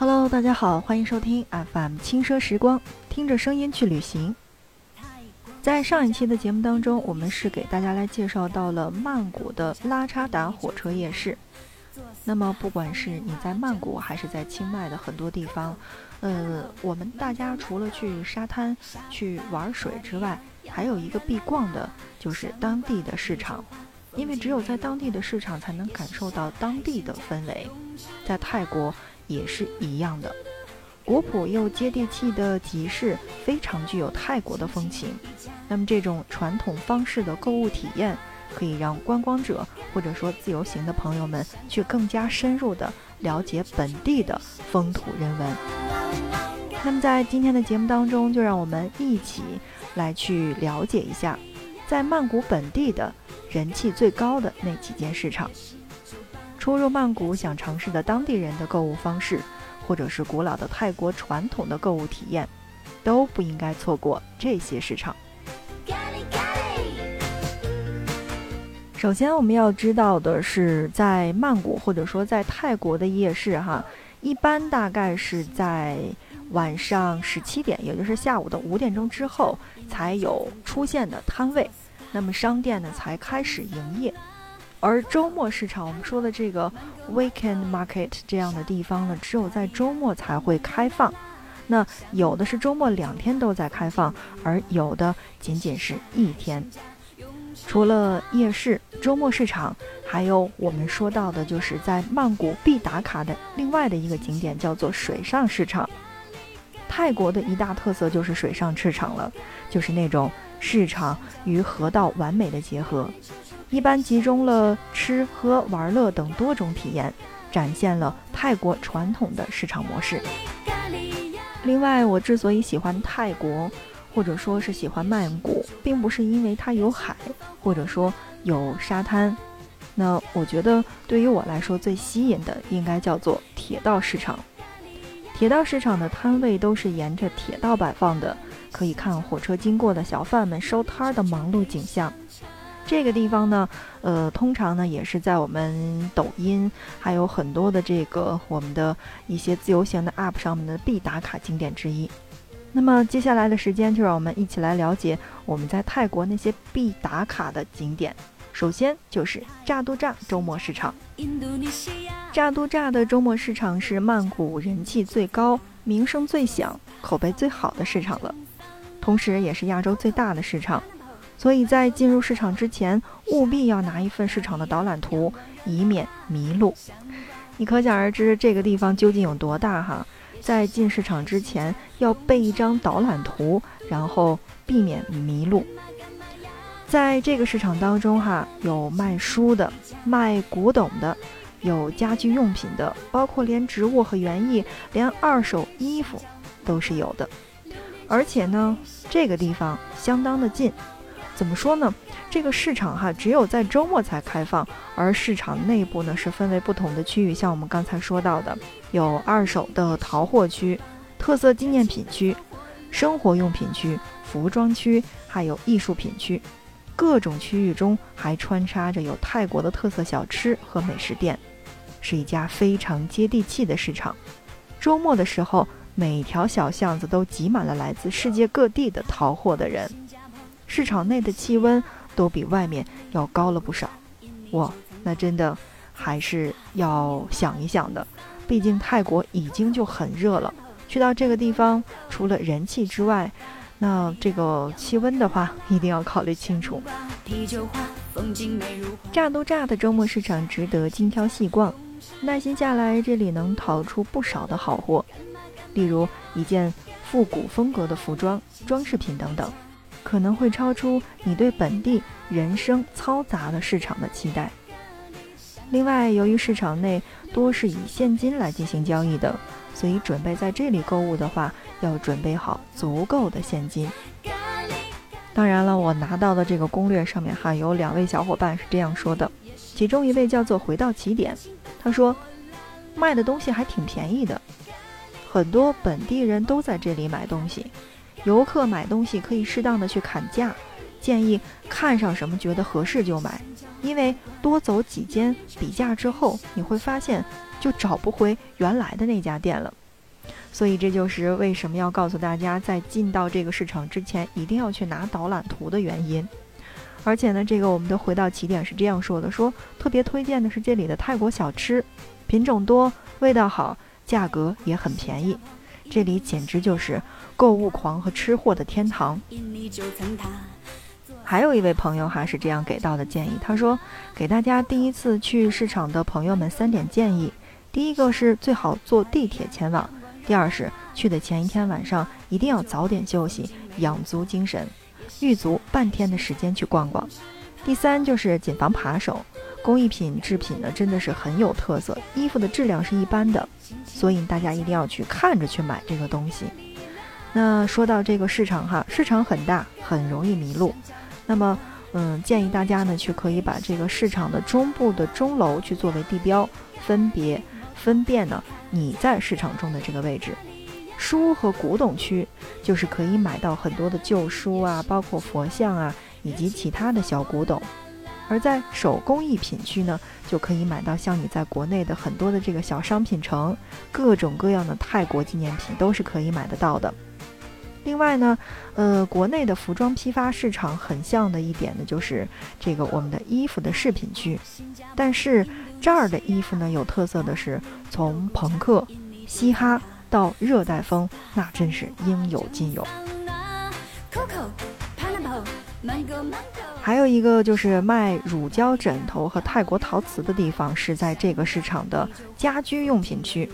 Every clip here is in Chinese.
Hello，大家好，欢迎收听 FM 轻奢时光，听着声音去旅行。在上一期的节目当中，我们是给大家来介绍到了曼谷的拉查达火车夜市。那么，不管是你在曼谷还是在清迈的很多地方，呃，我们大家除了去沙滩去玩水之外，还有一个必逛的就是当地的市场，因为只有在当地的市场才能感受到当地的氛围。在泰国。也是一样的，古朴又接地气的集市非常具有泰国的风情。那么这种传统方式的购物体验，可以让观光者或者说自由行的朋友们去更加深入的了解本地的风土人文。那么在今天的节目当中，就让我们一起来去了解一下，在曼谷本地的人气最高的那几间市场。初入曼谷想尝试的当地人的购物方式，或者是古老的泰国传统的购物体验，都不应该错过这些市场。首先，我们要知道的是，在曼谷或者说在泰国的夜市，哈，一般大概是在晚上十七点，也就是下午的五点钟之后才有出现的摊位，那么商店呢才开始营业。而周末市场，我们说的这个 weekend market 这样的地方呢，只有在周末才会开放。那有的是周末两天都在开放，而有的仅仅是一天。除了夜市、周末市场，还有我们说到的，就是在曼谷必打卡的另外的一个景点，叫做水上市场。泰国的一大特色就是水上市场了，就是那种市场与河道完美的结合。一般集中了吃喝玩乐等多种体验，展现了泰国传统的市场模式。另外，我之所以喜欢泰国，或者说是喜欢曼谷，并不是因为它有海，或者说有沙滩。那我觉得，对于我来说最吸引的，应该叫做铁道市场。铁道市场的摊位都是沿着铁道摆放的，可以看火车经过的小贩们收摊儿的忙碌景象。这个地方呢，呃，通常呢也是在我们抖音还有很多的这个我们的一些自由行的 App 上面的必打卡景点之一。那么接下来的时间，就让我们一起来了解我们在泰国那些必打卡的景点。首先就是乍都乍周末市场。乍都乍的周末市场是曼谷人气最高、名声最响、口碑最好的市场了，同时也是亚洲最大的市场。所以在进入市场之前，务必要拿一份市场的导览图，以免迷路。你可想而知这个地方究竟有多大哈！在进市场之前，要备一张导览图，然后避免迷路。在这个市场当中哈，有卖书的，卖古董的，有家居用品的，包括连植物和园艺，连二手衣服都是有的。而且呢，这个地方相当的近。怎么说呢？这个市场哈，只有在周末才开放，而市场内部呢是分为不同的区域，像我们刚才说到的，有二手的淘货区、特色纪念品区、生活用品区、服装区，还有艺术品区。各种区域中还穿插着有泰国的特色小吃和美食店，是一家非常接地气的市场。周末的时候，每条小巷子都挤满了来自世界各地的淘货的人。市场内的气温都比外面要高了不少，哇，那真的还是要想一想的。毕竟泰国已经就很热了，去到这个地方，除了人气之外，那这个气温的话，一定要考虑清楚。乍都乍的周末市场值得精挑细逛，耐心下来，这里能淘出不少的好货，例如一件复古风格的服装、装饰品等等。可能会超出你对本地人声嘈杂的市场的期待。另外，由于市场内多是以现金来进行交易的，所以准备在这里购物的话，要准备好足够的现金。当然了，我拿到的这个攻略上面哈，有两位小伙伴是这样说的，其中一位叫做回到起点，他说卖的东西还挺便宜的，很多本地人都在这里买东西。游客买东西可以适当的去砍价，建议看上什么觉得合适就买，因为多走几间比价之后，你会发现就找不回原来的那家店了。所以这就是为什么要告诉大家，在进到这个市场之前，一定要去拿导览图的原因。而且呢，这个我们的回到起点是这样说的：说特别推荐的是这里的泰国小吃，品种多，味道好，价格也很便宜。这里简直就是购物狂和吃货的天堂。还有一位朋友哈是这样给到的建议，他说给大家第一次去市场的朋友们三点建议：第一个是最好坐地铁前往；第二是去的前一天晚上一定要早点休息，养足精神。预足半天的时间去逛逛。第三就是谨防扒手，工艺品制品呢真的是很有特色，衣服的质量是一般的，所以大家一定要去看着去买这个东西。那说到这个市场哈，市场很大，很容易迷路。那么，嗯，建议大家呢去可以把这个市场的中部的钟楼去作为地标，分别分辨呢你在市场中的这个位置。书和古董区就是可以买到很多的旧书啊，包括佛像啊，以及其他的小古董；而在手工艺品区呢，就可以买到像你在国内的很多的这个小商品城，各种各样的泰国纪念品都是可以买得到的。另外呢，呃，国内的服装批发市场很像的一点呢，就是这个我们的衣服的饰品区，但是这儿的衣服呢有特色的是从朋克、嘻哈。到热带风，那真是应有尽有。还有一个就是卖乳胶枕头和泰国陶瓷的地方，是在这个市场的家居用品区。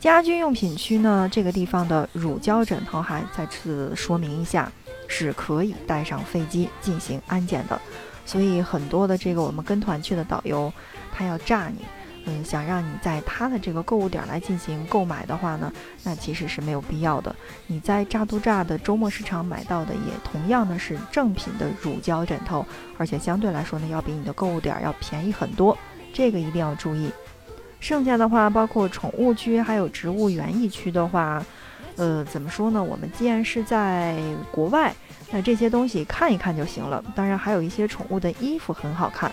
家居用品区呢，这个地方的乳胶枕头还再次说明一下，是可以带上飞机进行安检的。所以很多的这个我们跟团去的导游，他要炸你。嗯，想让你在他的这个购物点来进行购买的话呢，那其实是没有必要的。你在扎都扎的周末市场买到的也同样呢是正品的乳胶枕头，而且相对来说呢，要比你的购物点要便宜很多，这个一定要注意。剩下的话，包括宠物区还有植物园艺区的话，呃，怎么说呢？我们既然是在国外，那这些东西看一看就行了。当然，还有一些宠物的衣服很好看。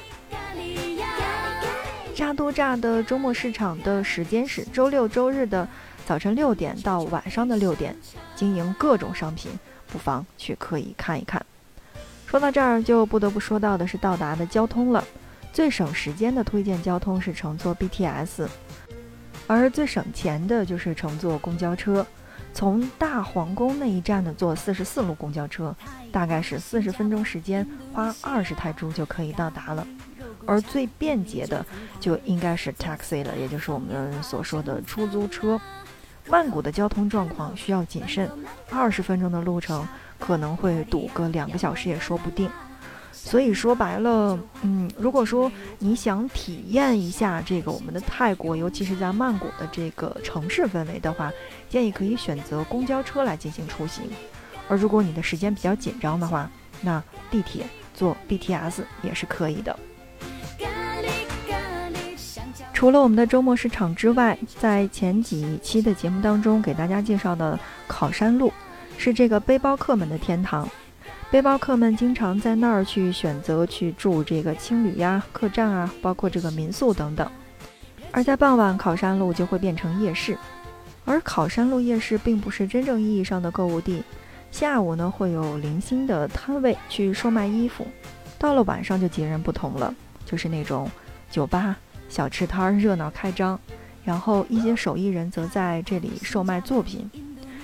扎都扎的周末市场的时间是周六周日的早晨六点到晚上的六点，经营各种商品，不妨去可以看一看。说到这儿，就不得不说到的是到达的交通了。最省时间的推荐交通是乘坐 BTS，而最省钱的就是乘坐公交车。从大皇宫那一站呢，坐四十四路公交车，大概是四十分钟时间，花二十泰铢就可以到达了。而最便捷的就应该是 taxi 了，也就是我们所说的出租车。曼谷的交通状况需要谨慎，二十分钟的路程可能会堵个两个小时也说不定。所以说白了，嗯，如果说你想体验一下这个我们的泰国，尤其是在曼谷的这个城市氛围的话，建议可以选择公交车来进行出行。而如果你的时间比较紧张的话，那地铁坐 BTS 也是可以的。除了我们的周末市场之外，在前几期的节目当中给大家介绍的考山路，是这个背包客们的天堂。背包客们经常在那儿去选择去住这个青旅呀、客栈啊，包括这个民宿等等。而在傍晚，考山路就会变成夜市。而考山路夜市并不是真正意义上的购物地，下午呢会有零星的摊位去售卖衣服，到了晚上就截然不同了，就是那种酒吧。小吃摊儿热闹开张，然后一些手艺人则在这里售卖作品。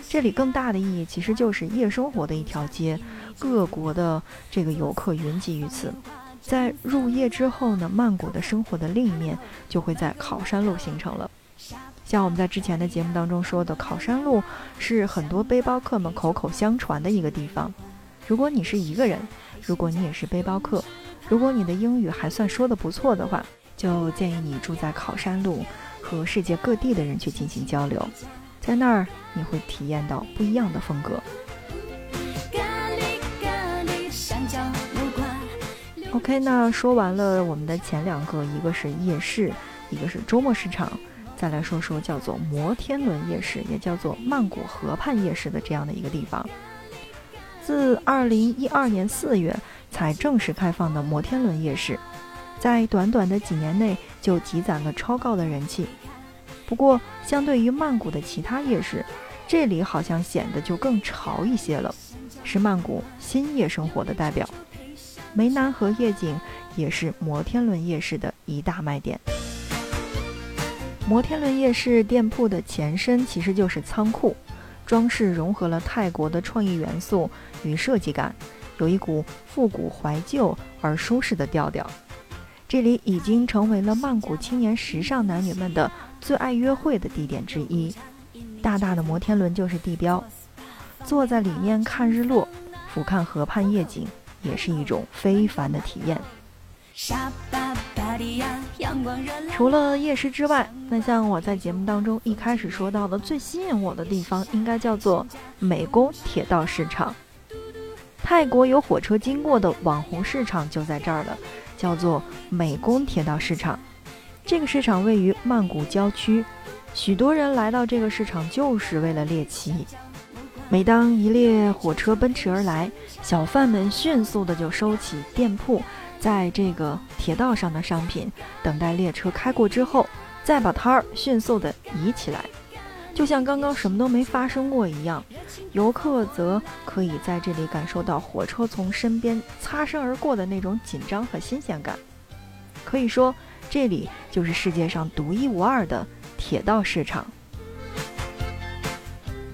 这里更大的意义其实就是夜生活的一条街，各国的这个游客云集于此。在入夜之后呢，曼谷的生活的另一面就会在考山路形成了。像我们在之前的节目当中说的，考山路是很多背包客们口口相传的一个地方。如果你是一个人，如果你也是背包客，如果你的英语还算说得不错的话。就建议你住在考山路，和世界各地的人去进行交流，在那儿你会体验到不一样的风格。OK，那说完了我们的前两个，一个是夜市，一个是周末市场，再来说说叫做摩天轮夜市，也叫做曼谷河畔夜市的这样的一个地方。自二零一二年四月才正式开放的摩天轮夜市。在短短的几年内就积攒了超高的人气。不过，相对于曼谷的其他夜市，这里好像显得就更潮一些了，是曼谷新夜生活的代表。湄南河夜景也是摩天轮夜市的一大卖点。摩天轮夜市店铺的前身其实就是仓库，装饰融合了泰国的创意元素与设计感，有一股复古怀旧而舒适的调调。这里已经成为了曼谷青年时尚男女们的最爱约会的地点之一。大大的摩天轮就是地标，坐在里面看日落，俯瞰河畔夜景，也是一种非凡的体验。除了夜市之外，那像我在节目当中一开始说到的最吸引我的地方，应该叫做美工铁道市场。泰国有火车经过的网红市场就在这儿了，叫做美工铁道市场。这个市场位于曼谷郊区。许多人来到这个市场就是为了猎奇。每当一列火车奔驰而来，小贩们迅速的就收起店铺在这个铁道上的商品，等待列车开过之后，再把摊儿迅速的移起来，就像刚刚什么都没发生过一样。游客则可以在这里感受到火车从身边擦身而过的那种紧张和新鲜感。可以说，这里就是世界上独一无二的。铁道市场，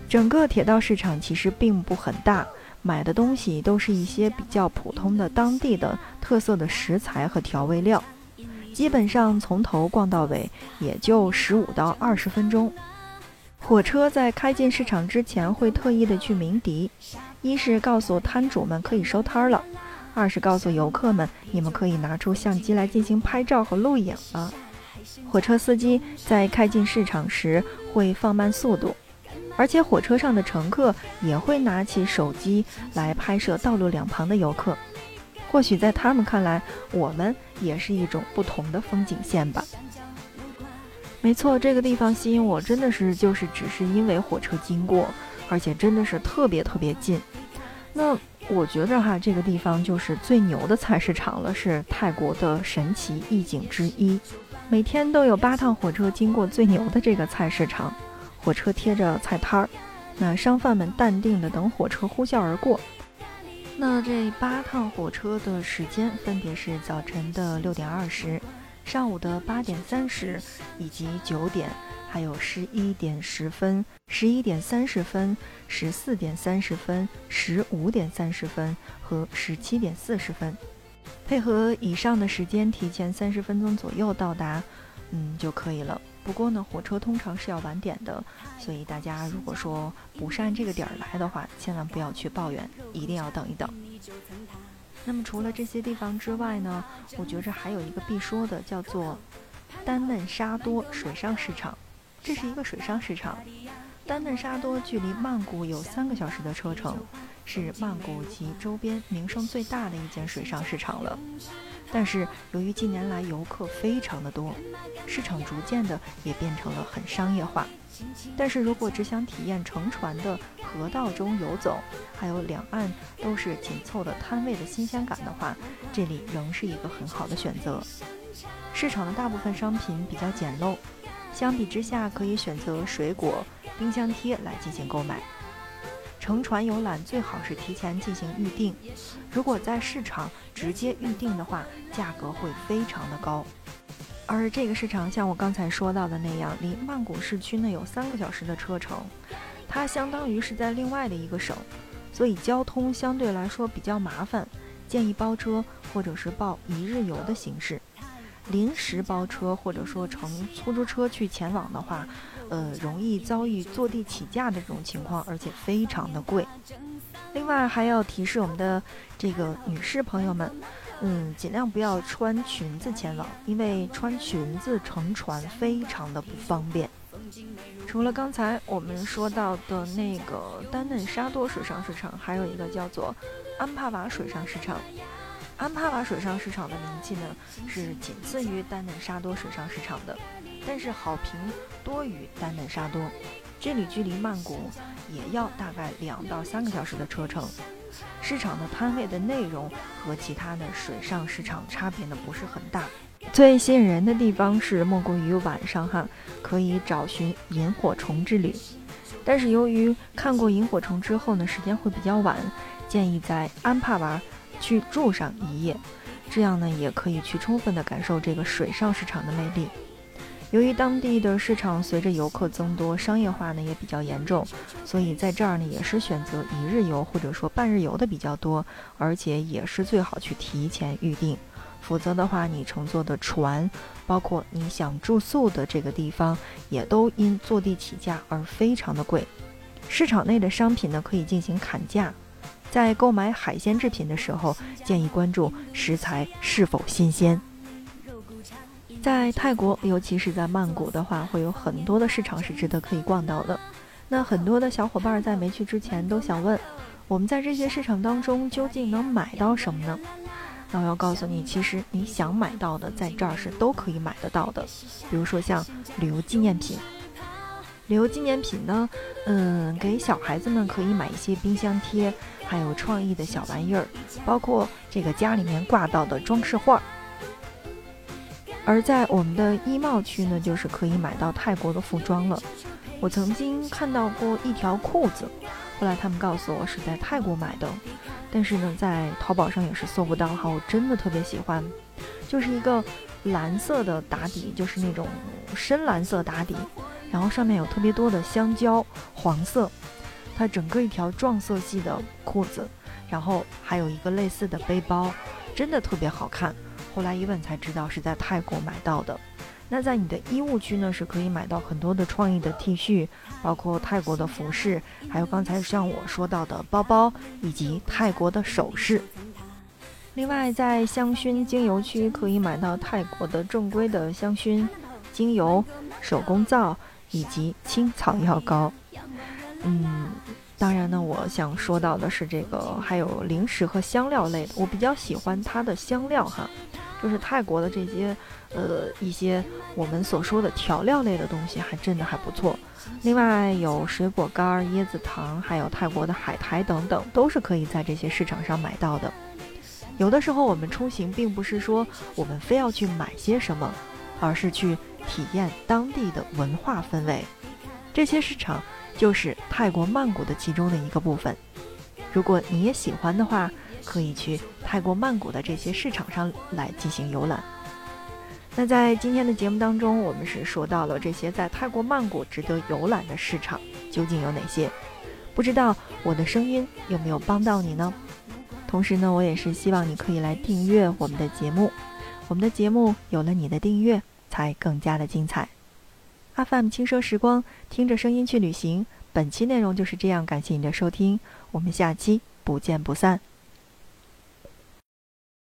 整个铁道市场其实并不很大，买的东西都是一些比较普通的当地的特色的食材和调味料，基本上从头逛到尾也就十五到二十分钟。火车在开进市场之前会特意的去鸣笛，一是告诉摊主们可以收摊了，二是告诉游客们你们可以拿出相机来进行拍照和录影了。火车司机在开进市场时会放慢速度，而且火车上的乘客也会拿起手机来拍摄道路两旁的游客。或许在他们看来，我们也是一种不同的风景线吧。没错，这个地方吸引我，真的是就是只是因为火车经过，而且真的是特别特别近。那我觉着哈，这个地方就是最牛的菜市场了，是泰国的神奇异景之一。每天都有八趟火车经过最牛的这个菜市场，火车贴着菜摊儿，那商贩们淡定的等火车呼啸而过。那这八趟火车的时间分别是早晨的六点二十、上午的八点三十以及九点，还有十一点十分、十一点三十分、十四点三十分、十五点三十分和十七点四十分。配合以上的时间，提前三十分钟左右到达，嗯就可以了。不过呢，火车通常是要晚点的，所以大家如果说不是按这个点儿来的话，千万不要去抱怨，一定要等一等。那么除了这些地方之外呢，我觉着还有一个必说的，叫做丹嫩沙多水上市场。这是一个水上市场，丹嫩沙多距离曼谷有三个小时的车程。是曼谷及周边名声最大的一间水上市场了，但是由于近年来游客非常的多，市场逐渐的也变成了很商业化。但是如果只想体验乘船的河道中游走，还有两岸都是紧凑的摊位的新鲜感的话，这里仍是一个很好的选择。市场的大部分商品比较简陋，相比之下可以选择水果、冰箱贴来进行购买。乘船游览最好是提前进行预定，如果在市场直接预定的话，价格会非常的高。而这个市场像我刚才说到的那样，离曼谷市区呢有三个小时的车程，它相当于是在另外的一个省，所以交通相对来说比较麻烦，建议包车或者是报一日游的形式。临时包车或者说乘出租车去前往的话。呃，容易遭遇坐地起价的这种情况，而且非常的贵。另外还要提示我们的这个女士朋友们，嗯，尽量不要穿裙子前往，因为穿裙子乘船非常的不方便。除了刚才我们说到的那个丹嫩沙多水上市场，还有一个叫做安帕瓦水上市场。安帕瓦水上市场的名气呢，是仅次于丹嫩沙多水上市场的。但是好评多于丹嫩沙多，这里距离曼谷也要大概两到三个小时的车程。市场的摊位的内容和其他的水上市场差别呢不是很大。最吸引人的地方是莫过于晚上哈，可以找寻萤火虫之旅。但是由于看过萤火虫之后呢，时间会比较晚，建议在安帕瓦去住上一夜，这样呢也可以去充分的感受这个水上市场的魅力。由于当地的市场随着游客增多，商业化呢也比较严重，所以在这儿呢也是选择一日游或者说半日游的比较多，而且也是最好去提前预定，否则的话你乘坐的船，包括你想住宿的这个地方，也都因坐地起价而非常的贵。市场内的商品呢可以进行砍价，在购买海鲜制品的时候，建议关注食材是否新鲜。在泰国，尤其是在曼谷的话，会有很多的市场是值得可以逛到的。那很多的小伙伴在没去之前都想问，我们在这些市场当中究竟能买到什么呢？那我要告诉你，其实你想买到的，在这儿是都可以买得到的。比如说像旅游纪念品，旅游纪念品呢，嗯，给小孩子们可以买一些冰箱贴，还有创意的小玩意儿，包括这个家里面挂到的装饰画。而在我们的衣帽区呢，就是可以买到泰国的服装了。我曾经看到过一条裤子，后来他们告诉我是在泰国买的，但是呢，在淘宝上也是搜不到哈。我真的特别喜欢，就是一个蓝色的打底，就是那种深蓝色打底，然后上面有特别多的香蕉黄色，它整个一条撞色系的裤子，然后还有一个类似的背包，真的特别好看。后来一问才知道是在泰国买到的。那在你的衣物区呢，是可以买到很多的创意的 T 恤，包括泰国的服饰，还有刚才像我说到的包包以及泰国的首饰。另外，在香薰精油区可以买到泰国的正规的香薰精油、手工皂以及青草药膏。嗯，当然呢，我想说到的是这个还有零食和香料类的，我比较喜欢它的香料哈。就是泰国的这些，呃，一些我们所说的调料类的东西，还真的还不错。另外有水果干、椰子糖，还有泰国的海苔等等，都是可以在这些市场上买到的。有的时候我们出行，并不是说我们非要去买些什么，而是去体验当地的文化氛围。这些市场就是泰国曼谷的其中的一个部分。如果你也喜欢的话，可以去泰国曼谷的这些市场上来进行游览。那在今天的节目当中，我们是说到了这些在泰国曼谷值得游览的市场究竟有哪些？不知道我的声音有没有帮到你呢？同时呢，我也是希望你可以来订阅我们的节目。我们的节目有了你的订阅，才更加的精彩。阿 m 轻奢时光，听着声音去旅行。本期内容就是这样，感谢你的收听，我们下期不见不散。